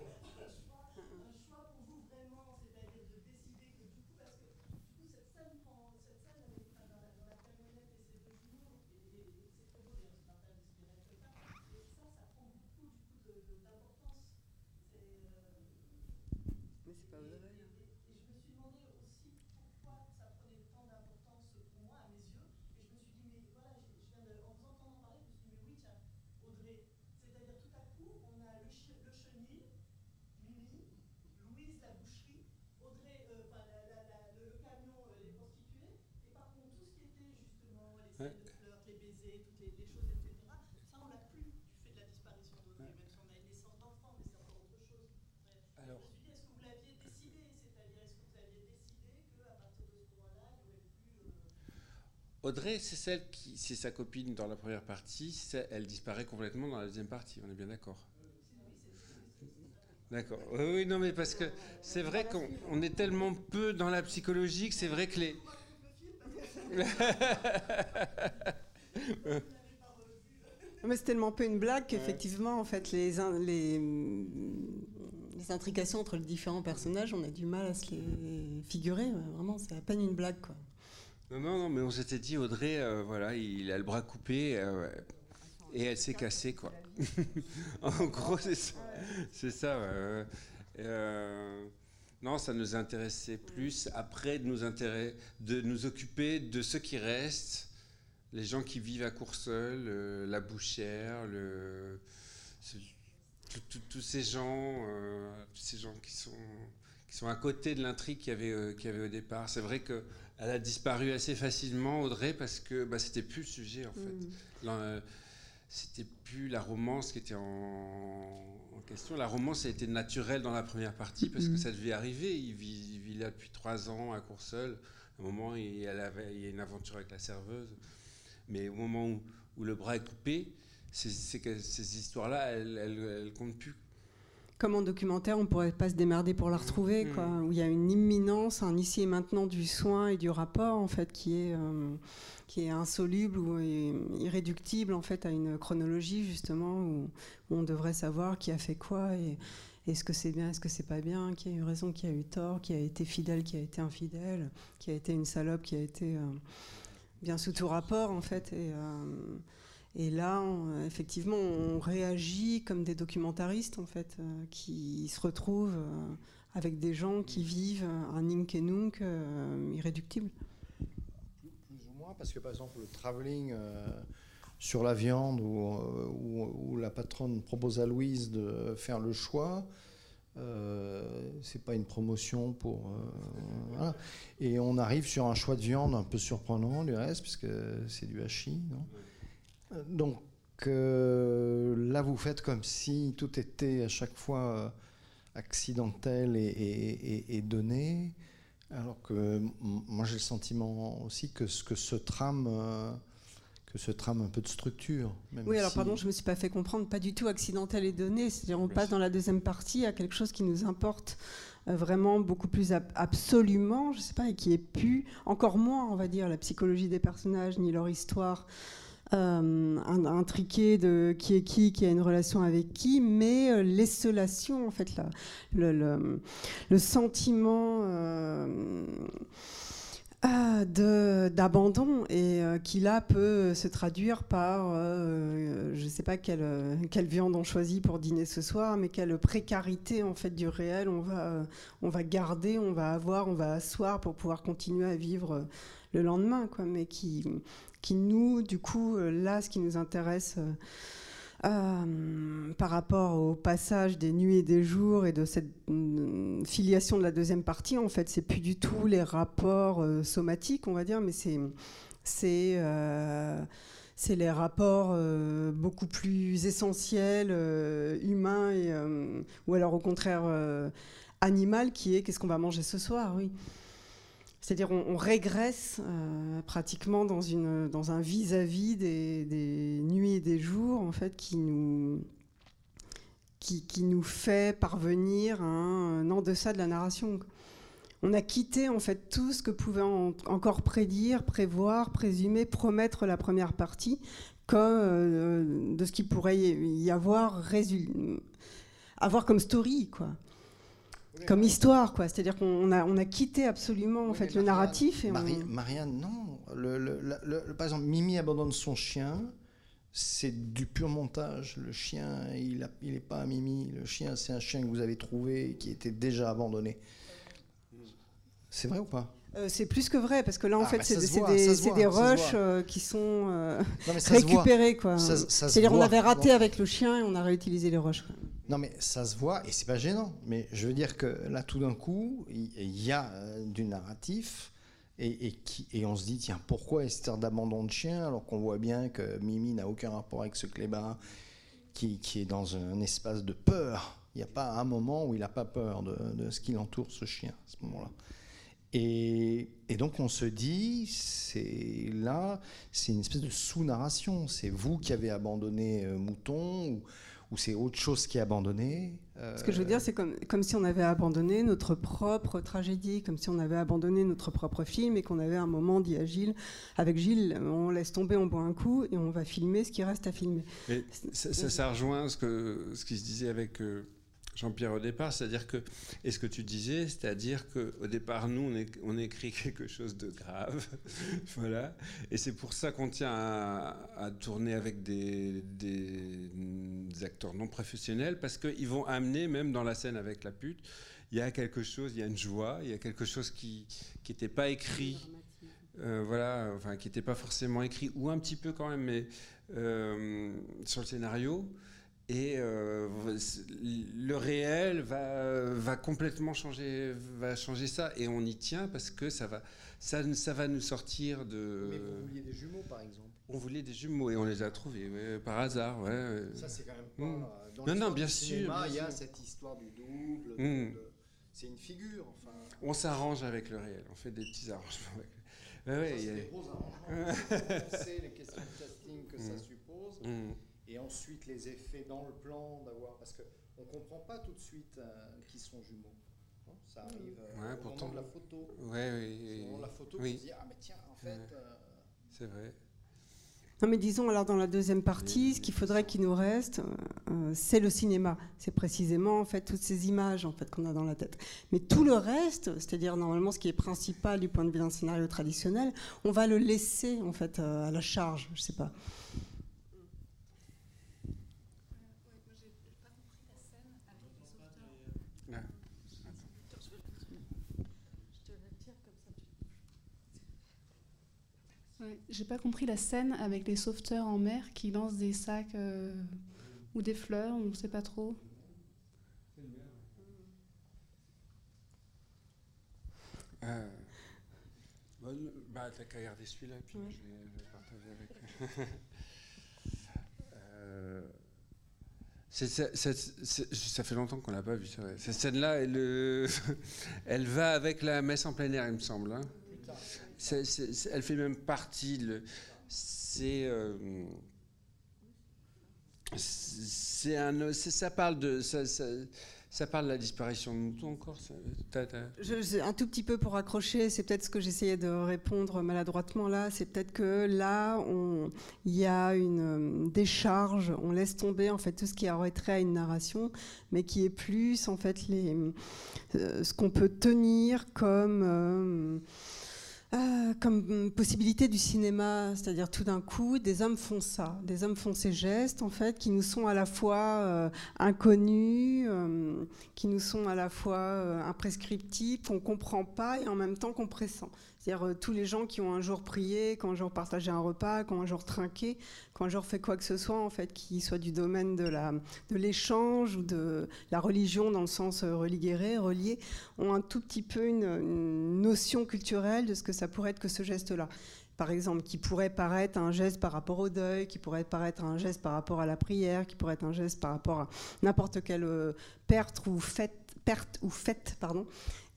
[SPEAKER 4] Audrey, c'est celle qui, c'est sa copine dans la première partie, elle disparaît complètement dans la deuxième partie, on est bien d'accord D'accord. Oui, non, mais parce que c'est vrai qu'on est tellement peu dans la psychologie que c'est vrai que les.
[SPEAKER 3] mais c'est tellement peu une blague qu'effectivement, en fait, les, les, les intrications entre les différents personnages, on a du mal à se les figurer. Vraiment, c'est à peine une blague, quoi.
[SPEAKER 2] Non, non, mais on s'était dit, Audrey, euh, voilà, il a le bras coupé euh, et elle s'est cassée, quoi. en gros, c'est ça. Euh, non, ça nous intéressait plus après de nous, de nous occuper de ceux qui restent, les gens qui vivent à Courseul, la bouchère, tous ces gens, ces gens qui sont à côté de l'intrigue qu'il y, avait, au départ. C'est vrai qu'elle a disparu assez facilement, Audrey, parce que bah, c'était plus le sujet, en fait. Mm. Euh, c'était plus la romance qui était en, question. La romance a été naturelle dans la première partie, parce que mm. ça devait arriver. Il vit, là depuis trois ans à Courseul. À un moment, il, avait, il y a une aventure avec la serveuse. Mais au moment où, où le bras est coupé, ces, ces histoires-là, elles, elles, elles comptent plus
[SPEAKER 3] comme en documentaire, on pourrait pas se démerder pour la retrouver, mm. quoi, où il y a une imminence, un ici et maintenant du soin et du rapport, en fait, qui est, euh, qui est insoluble ou irréductible, en fait, à une chronologie, justement, où, on devrait savoir qui a fait quoi et est-ce que c'est bien, est-ce que c'est pas bien, qui a eu raison, qui a eu tort, qui a été fidèle, qui a été infidèle, qui a été une salope, qui a été euh, bien sous tout rapport, en fait. Et, euh, et là, effectivement, on réagit comme des documentaristes, en fait, euh, qui se retrouvent euh, avec des gens qui vivent un Nink et Nunk euh, irréductible.
[SPEAKER 1] Plus ou moins, parce que par exemple, le travelling sur la viande, où, la patronne propose à Louise de faire le choix, c'est pas une promotion pour. Et on arrive sur un choix de viande un peu surprenant, du reste, puisque c'est du hachis, non? Donc euh, là, vous faites comme si tout était à chaque fois euh, accidentel et, donné, alors que moi j'ai le sentiment aussi que ce, que ce trame euh, que ce trame un peu de structure.
[SPEAKER 3] oui, alors pardon, je ne me suis pas fait comprendre, pas du tout accidentel et donné. C'est-à-dire, on passe dans la deuxième partie à quelque chose qui nous importe vraiment beaucoup plus absolument, je ne sais pas, et qui est plus, encore moins, on va dire, la psychologie des personnages ni leur histoire, euh, intriqué de qui est qui, qui a une relation avec qui, mais euh, l'essolation, en fait, là, le, le, le, sentiment euh, d'abandon et qui là peut se traduire par, je ne sais pas quelle, quelle, viande on choisit pour dîner ce soir, mais quelle précarité en fait du réel on va, on va garder, on va avoir, on va asseoir pour pouvoir continuer à vivre le lendemain, quoi, mais qui, qui nous, du coup, euh, là, ce qui nous intéresse euh, euh, par rapport au passage des nuits et des jours et de cette mm, filiation de la deuxième partie, en fait, c'est plus du tout les rapports somatiques, on va dire, mais c'est c'est c'est les rapports beaucoup plus essentiels, humains, ou alors au contraire animal, qui est qu'est-ce qu'on va manger ce soir, oui. C'est-à-dire on, régresse euh, pratiquement dans, un vis-à-vis des, nuits et des jours en fait, qui, nous, fait parvenir un, en-deçà de la narration. On a quitté en fait tout ce que pouvait encore prédire, prévoir, présumer, promettre la première partie, comme euh, de ce qui pourrait y avoir, avoir comme story. quoi comme histoire, quoi. C'est-à-dire qu'on a, on a quitté absolument en fait le narratif. Et
[SPEAKER 1] Marianne, non. Le, par exemple, Mimi abandonne son chien. C'est du pur montage. Le chien, il n'est il pas un Mimi. Le chien, c'est un chien que vous avez trouvé qui était déjà abandonné. C'est vrai ou pas?
[SPEAKER 3] Euh, c'est plus que vrai parce que là en ah, fait c'est des, des rushs euh, qui sont euh, récupérés quoi. C'est-à-dire on avait raté avec le chien et on a réutilisé les rushs.
[SPEAKER 1] Non, mais ça se voit et c'est pas gênant. Mais je veux dire que là, tout d'un coup, il y, a euh, du narratif et, on se dit tiens, pourquoi histoire d'abandon de chien alors qu'on voit bien que Mimi n'a aucun rapport avec ce clébard qui, est dans un espace de peur. Il n'y a pas un moment où il n'a pas peur de, ce qui l'entoure, ce chien, à ce moment-là. Et, donc on se dit, c'est là, c'est une espèce de sous-narration. C'est vous qui avez abandonné euh, Mouton, ou, ou c'est autre chose qui est abandonné
[SPEAKER 3] Ce que je veux dire, c'est comme, comme si on avait abandonné notre propre tragédie, comme si on avait abandonné notre propre film et qu'on avait un moment dit à Gilles, avec Gilles, on laisse tomber, on boit un coup et on va filmer ce qui reste à filmer.
[SPEAKER 2] ça, ça, rejoint ce, que, ce qui se disait avec, euh, Jean-Pierre au départ, c'est-à-dire que, et ce que tu disais, c'est-à-dire qu'au départ, nous, on, écrit quelque chose de grave, voilà, et c'est pour ça qu'on tient à, tourner avec des, acteurs non professionnels, parce qu'ils vont amener, même dans la scène avec la pute, il y a quelque chose, il y a une joie, il y a quelque chose qui n'était pas écrit, euh, voilà, enfin, qui n'était pas forcément écrit, ou un petit peu quand même, mais euh, sur le scénario. Et euh, le réel va, va complètement changer, va changer ça. Et on y tient parce que ça va, ça, ça va nous sortir de.
[SPEAKER 1] Mais vous vouliez des jumeaux, par exemple?
[SPEAKER 2] On voulait des jumeaux et on les a trouvés par hasard. Ouais.
[SPEAKER 1] Ça, c'est quand même pas.
[SPEAKER 2] Mmh. Dans non, non, bien sûr.
[SPEAKER 1] il y a cette histoire du double. Mmh. C'est une figure. Enfin.
[SPEAKER 2] On s'arrange avec le réel. On fait des petits arrangements avec.
[SPEAKER 1] Ouais, ouais, c'est des gros arrangements. c'est les questions de casting que ça mmh. suppose et ensuite les effets dans le plan d'avoir parce que on comprend pas tout de suite euh, qui sont jumeaux. Ça arrive euh, au moment de la photo.
[SPEAKER 2] Ouais, oui,
[SPEAKER 1] au moment de la photo, oui. on se dit ah mais tiens en fait. Euh,
[SPEAKER 2] c'est vrai.
[SPEAKER 3] Non mais disons alors dans la deuxième partie, ce qu'il faudrait qu'il nous reste, c'est le cinéma. C'est précisément en fait toutes ces images en fait qu'on a dans la tête. Mais tout le reste, c'est-à-dire normalement ce qui est principal du point de vue d'un scénario traditionnel, on va le laisser en fait à la charge. Je sais pas.
[SPEAKER 5] J'ai pas compris la scène avec les sauveteurs en mer qui lancent des sacs euh, ou des fleurs, on ne sait pas trop.
[SPEAKER 2] Euh, bah, t'as qu'à regarder celui-là, puis je, vais, partager avec. euh, ça fait longtemps qu'on l'a pas vu. Cette scène-là, elle, euh, elle va avec la messe en plein air, il me semble. Hein elle fait même partie. C'est euh, c'est un, ça parle de ça, parle de la disparition de nous encore.
[SPEAKER 3] un tout petit peu pour accrocher, c'est peut-être ce que j'essayais de répondre maladroitement là. C'est peut-être que là, il y a une décharge, on laisse tomber en fait tout ce qui aurait trait à une narration, mais qui est plus en fait les, euh, ce qu'on peut tenir comme euh, euh, comme possibilité du cinéma, c'est-à-dire tout d'un coup, des hommes font ça, des hommes font ces gestes en fait qui nous sont à la fois euh, inconnus, euh, qui nous sont à la fois imprescriptibles, qu'on comprend pas et en même temps qu'on pressent. C'est-à-dire euh, tous les gens qui ont un jour prié, qui ont un jour partagé un repas, qui ont un jour trinqué, qui ont un jour fait quoi que ce soit, en fait, qui soit du domaine de, la, de l'échange ou de la religion dans le sens euh, religéré, relié, ont un tout petit peu une, notion culturelle de ce que ça pourrait être que ce geste-là par exemple, qui pourrait paraître un geste par rapport au deuil, qui pourrait paraître un geste par rapport à la prière, qui pourrait être un geste par rapport à n'importe quelle euh, perte ou fête, perte ou fête, pardon.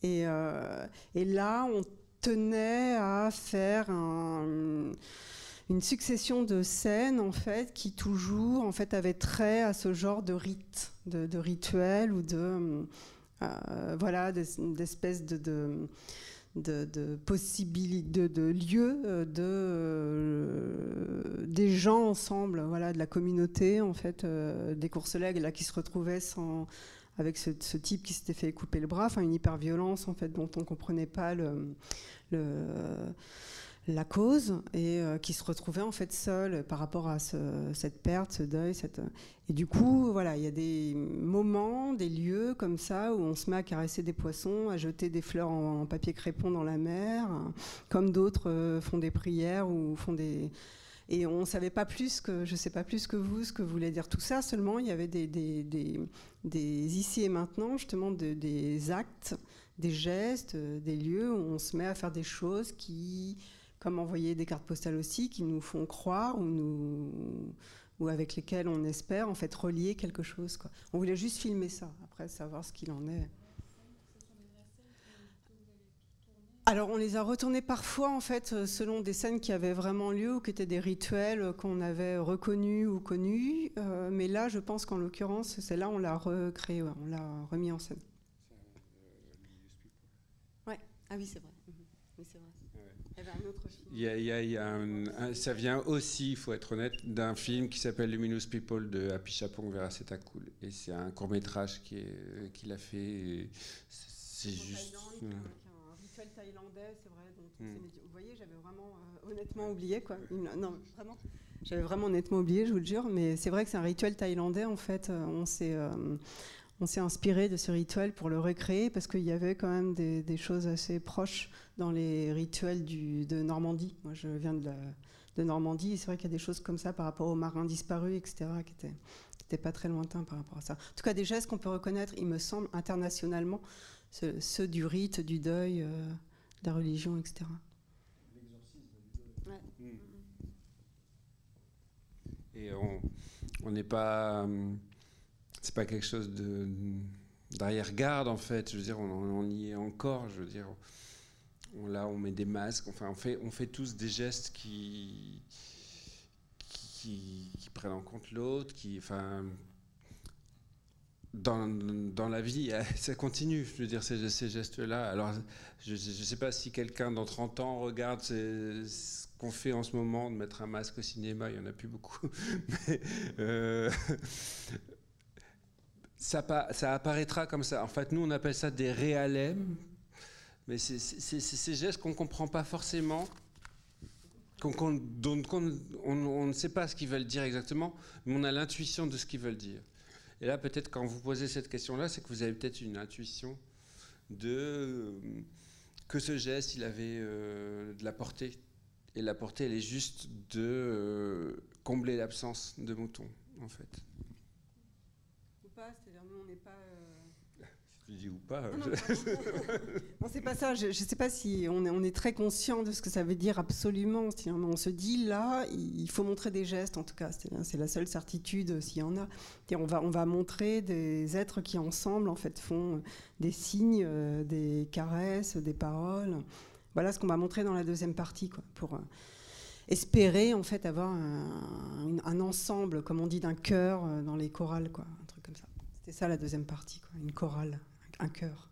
[SPEAKER 3] Et là, on tenait à faire une succession de scènes en fait qui toujours en fait avaient trait à ce genre de rite, de, rituel ou de euh, voilà d'espèces de, de de, de possibilités, de, lieux, euh, de, euh, des gens ensemble, voilà, de la communauté, en fait, des courses là, qui se retrouvaient sans, avec ce, type qui s'était fait couper le bras, enfin une hyperviolence en fait dont on comprenait pas la cause et euh, qui se retrouvait en fait seul par rapport à cette perte, ce deuil, et du coup voilà il y a des moments, des lieux comme ça où on se met à caresser des poissons, à jeter des fleurs en, papier crépon dans la mer, comme d'autres euh, font des prières ou font des et on ne savait pas plus que, je sais pas plus que vous, ce que voulait dire tout ça. Seulement, il y avait des, ici et maintenant, justement, des actes, des gestes, des lieux où on se met à faire des choses qui, comme envoyer des cartes postales aussi, qui nous font croire ou avec lesquelles on espère en fait relier quelque chose. On voulait juste filmer ça, après savoir ce qu'il en est. Alors on les a retournés parfois en fait euh, selon des scènes qui avaient vraiment lieu ou qui étaient des rituels qu'on avait reconnus ou connus. Euh, mais là, je pense qu'en l'occurrence, c'est là on l'a recréé, on l'a remis en scène. Ouais. Ah oui, c'est vrai. Mhm. Oui, c'est vrai.
[SPEAKER 2] Il y a, il y a, il y a un- un- ça vient aussi, il faut être honnête, d'un film qui s'appelle Luminous People de Happy Chapong vers C'est cool. Et c'est un court métrage qui est- qu'il a fait. C'est juste.
[SPEAKER 4] Thaïlandais, c'est vrai. donc
[SPEAKER 2] Mm.
[SPEAKER 4] médi- Vous voyez, j'avais vraiment euh, honnêtement oublié quoi. Non, vraiment. J'avais vraiment honnêtement oublié, je vous le jure. Mais c'est vrai que c'est un rituel thaïlandais. En fait, Euh, on s'est euh, on s'est inspiré de ce rituel pour le recréer parce qu'il y avait quand même des, des choses assez proches dans les rituels du, de Normandie. Moi, je viens de, la- de Normandie. et C'est vrai qu'il y a des choses comme ça par rapport aux marins disparus, etc., qui étaient qui n'étaient pas très lointains par rapport à ça. En tout cas, des gestes qu'on peut reconnaître, il me semble, internationalement, ceux, ceux du rite, du deuil, euh, de la religion, etc.
[SPEAKER 2] Mm. Et on n'est pas. hum, C'est pas quelque chose de d'arrière-garde en fait. Je veux dire, on, on y est encore. Je veux dire, on, là, on met des masques. Enfin, on fait, on fait tous des gestes qui qui, qui prennent en compte l'autre, qui, enfin. Dans, la vie, ça continue, je veux dire, ces, gestes-là. Alors, je ne sais pas si quelqu'un dans 30 ans regarde ce qu'on fait en ce moment, de mettre un masque au cinéma, il n'y en a plus beaucoup. Mais, euh, ça, pa- ça apparaîtra comme ça. En fait, nous, on appelle ça des réalèmes. Mais c'est ces gestes qu'on ne comprend pas forcément, qu'on- on ne sait pas ce qu'ils veulent dire exactement, mais on a l'intuition de ce qu'ils veulent dire. Et là, peut-être quand vous posez cette question-là, c'est que vous avez peut-être une intuition de euh, que ce geste, il avait euh, de la portée. Et la portée, elle est juste de euh, combler l'absence de mouton, en fait. Dis ou pas
[SPEAKER 4] Non, non, c'est pas ça. Je ne sais pas si on est, on est très conscient de ce que ça veut dire absolument. Si on, se dit là, il faut montrer des gestes. En tout cas, c'est la seule certitude euh, s'il y en a. Et on va, on va montrer des êtres qui ensemble en fait font des signes, euh, des caresses, des paroles. Voilà ce qu'on va montrer dans la deuxième partie, quoi, pour euh, espérer en fait avoir un, ensemble, comme on dit, d'un chœur euh, dans les chorales, quoi, un truc comme ça. C'était ça la deuxième partie, quoi, une chorale, un chœur.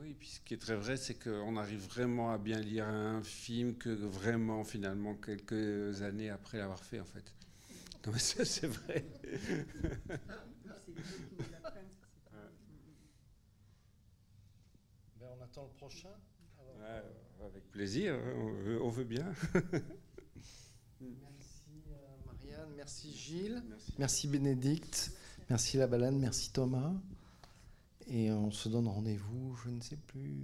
[SPEAKER 2] Oui, puis ce qui est très vrai, c'est qu'on arrive vraiment à bien lire un film que vraiment, finalement, quelques années après l'avoir fait, en fait. Non, mais ça, c'est vrai.
[SPEAKER 1] Ben, on attend le prochain. Alors,
[SPEAKER 2] Ouais, avec plaisir, hein, on veut, on veut bien.
[SPEAKER 1] Merci euh, Marianne, merci Gilles,
[SPEAKER 2] Merci.
[SPEAKER 1] merci Bénédicte, merci La Balade, merci Thomas. Et on se donne rendez-vous, je ne sais plus.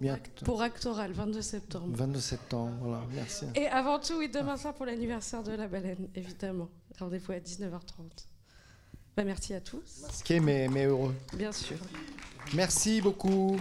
[SPEAKER 1] Bientôt.
[SPEAKER 6] Pour Actoral, 22 septembre.
[SPEAKER 1] 22 septembre, voilà, merci.
[SPEAKER 6] Et avant tout, oui, demain soir pour l'anniversaire de la baleine, évidemment. Rendez-vous à 19h30. Bah, merci à tous,
[SPEAKER 1] Masqué mais, mais heureux.
[SPEAKER 6] bien sûr.
[SPEAKER 1] Merci beaucoup.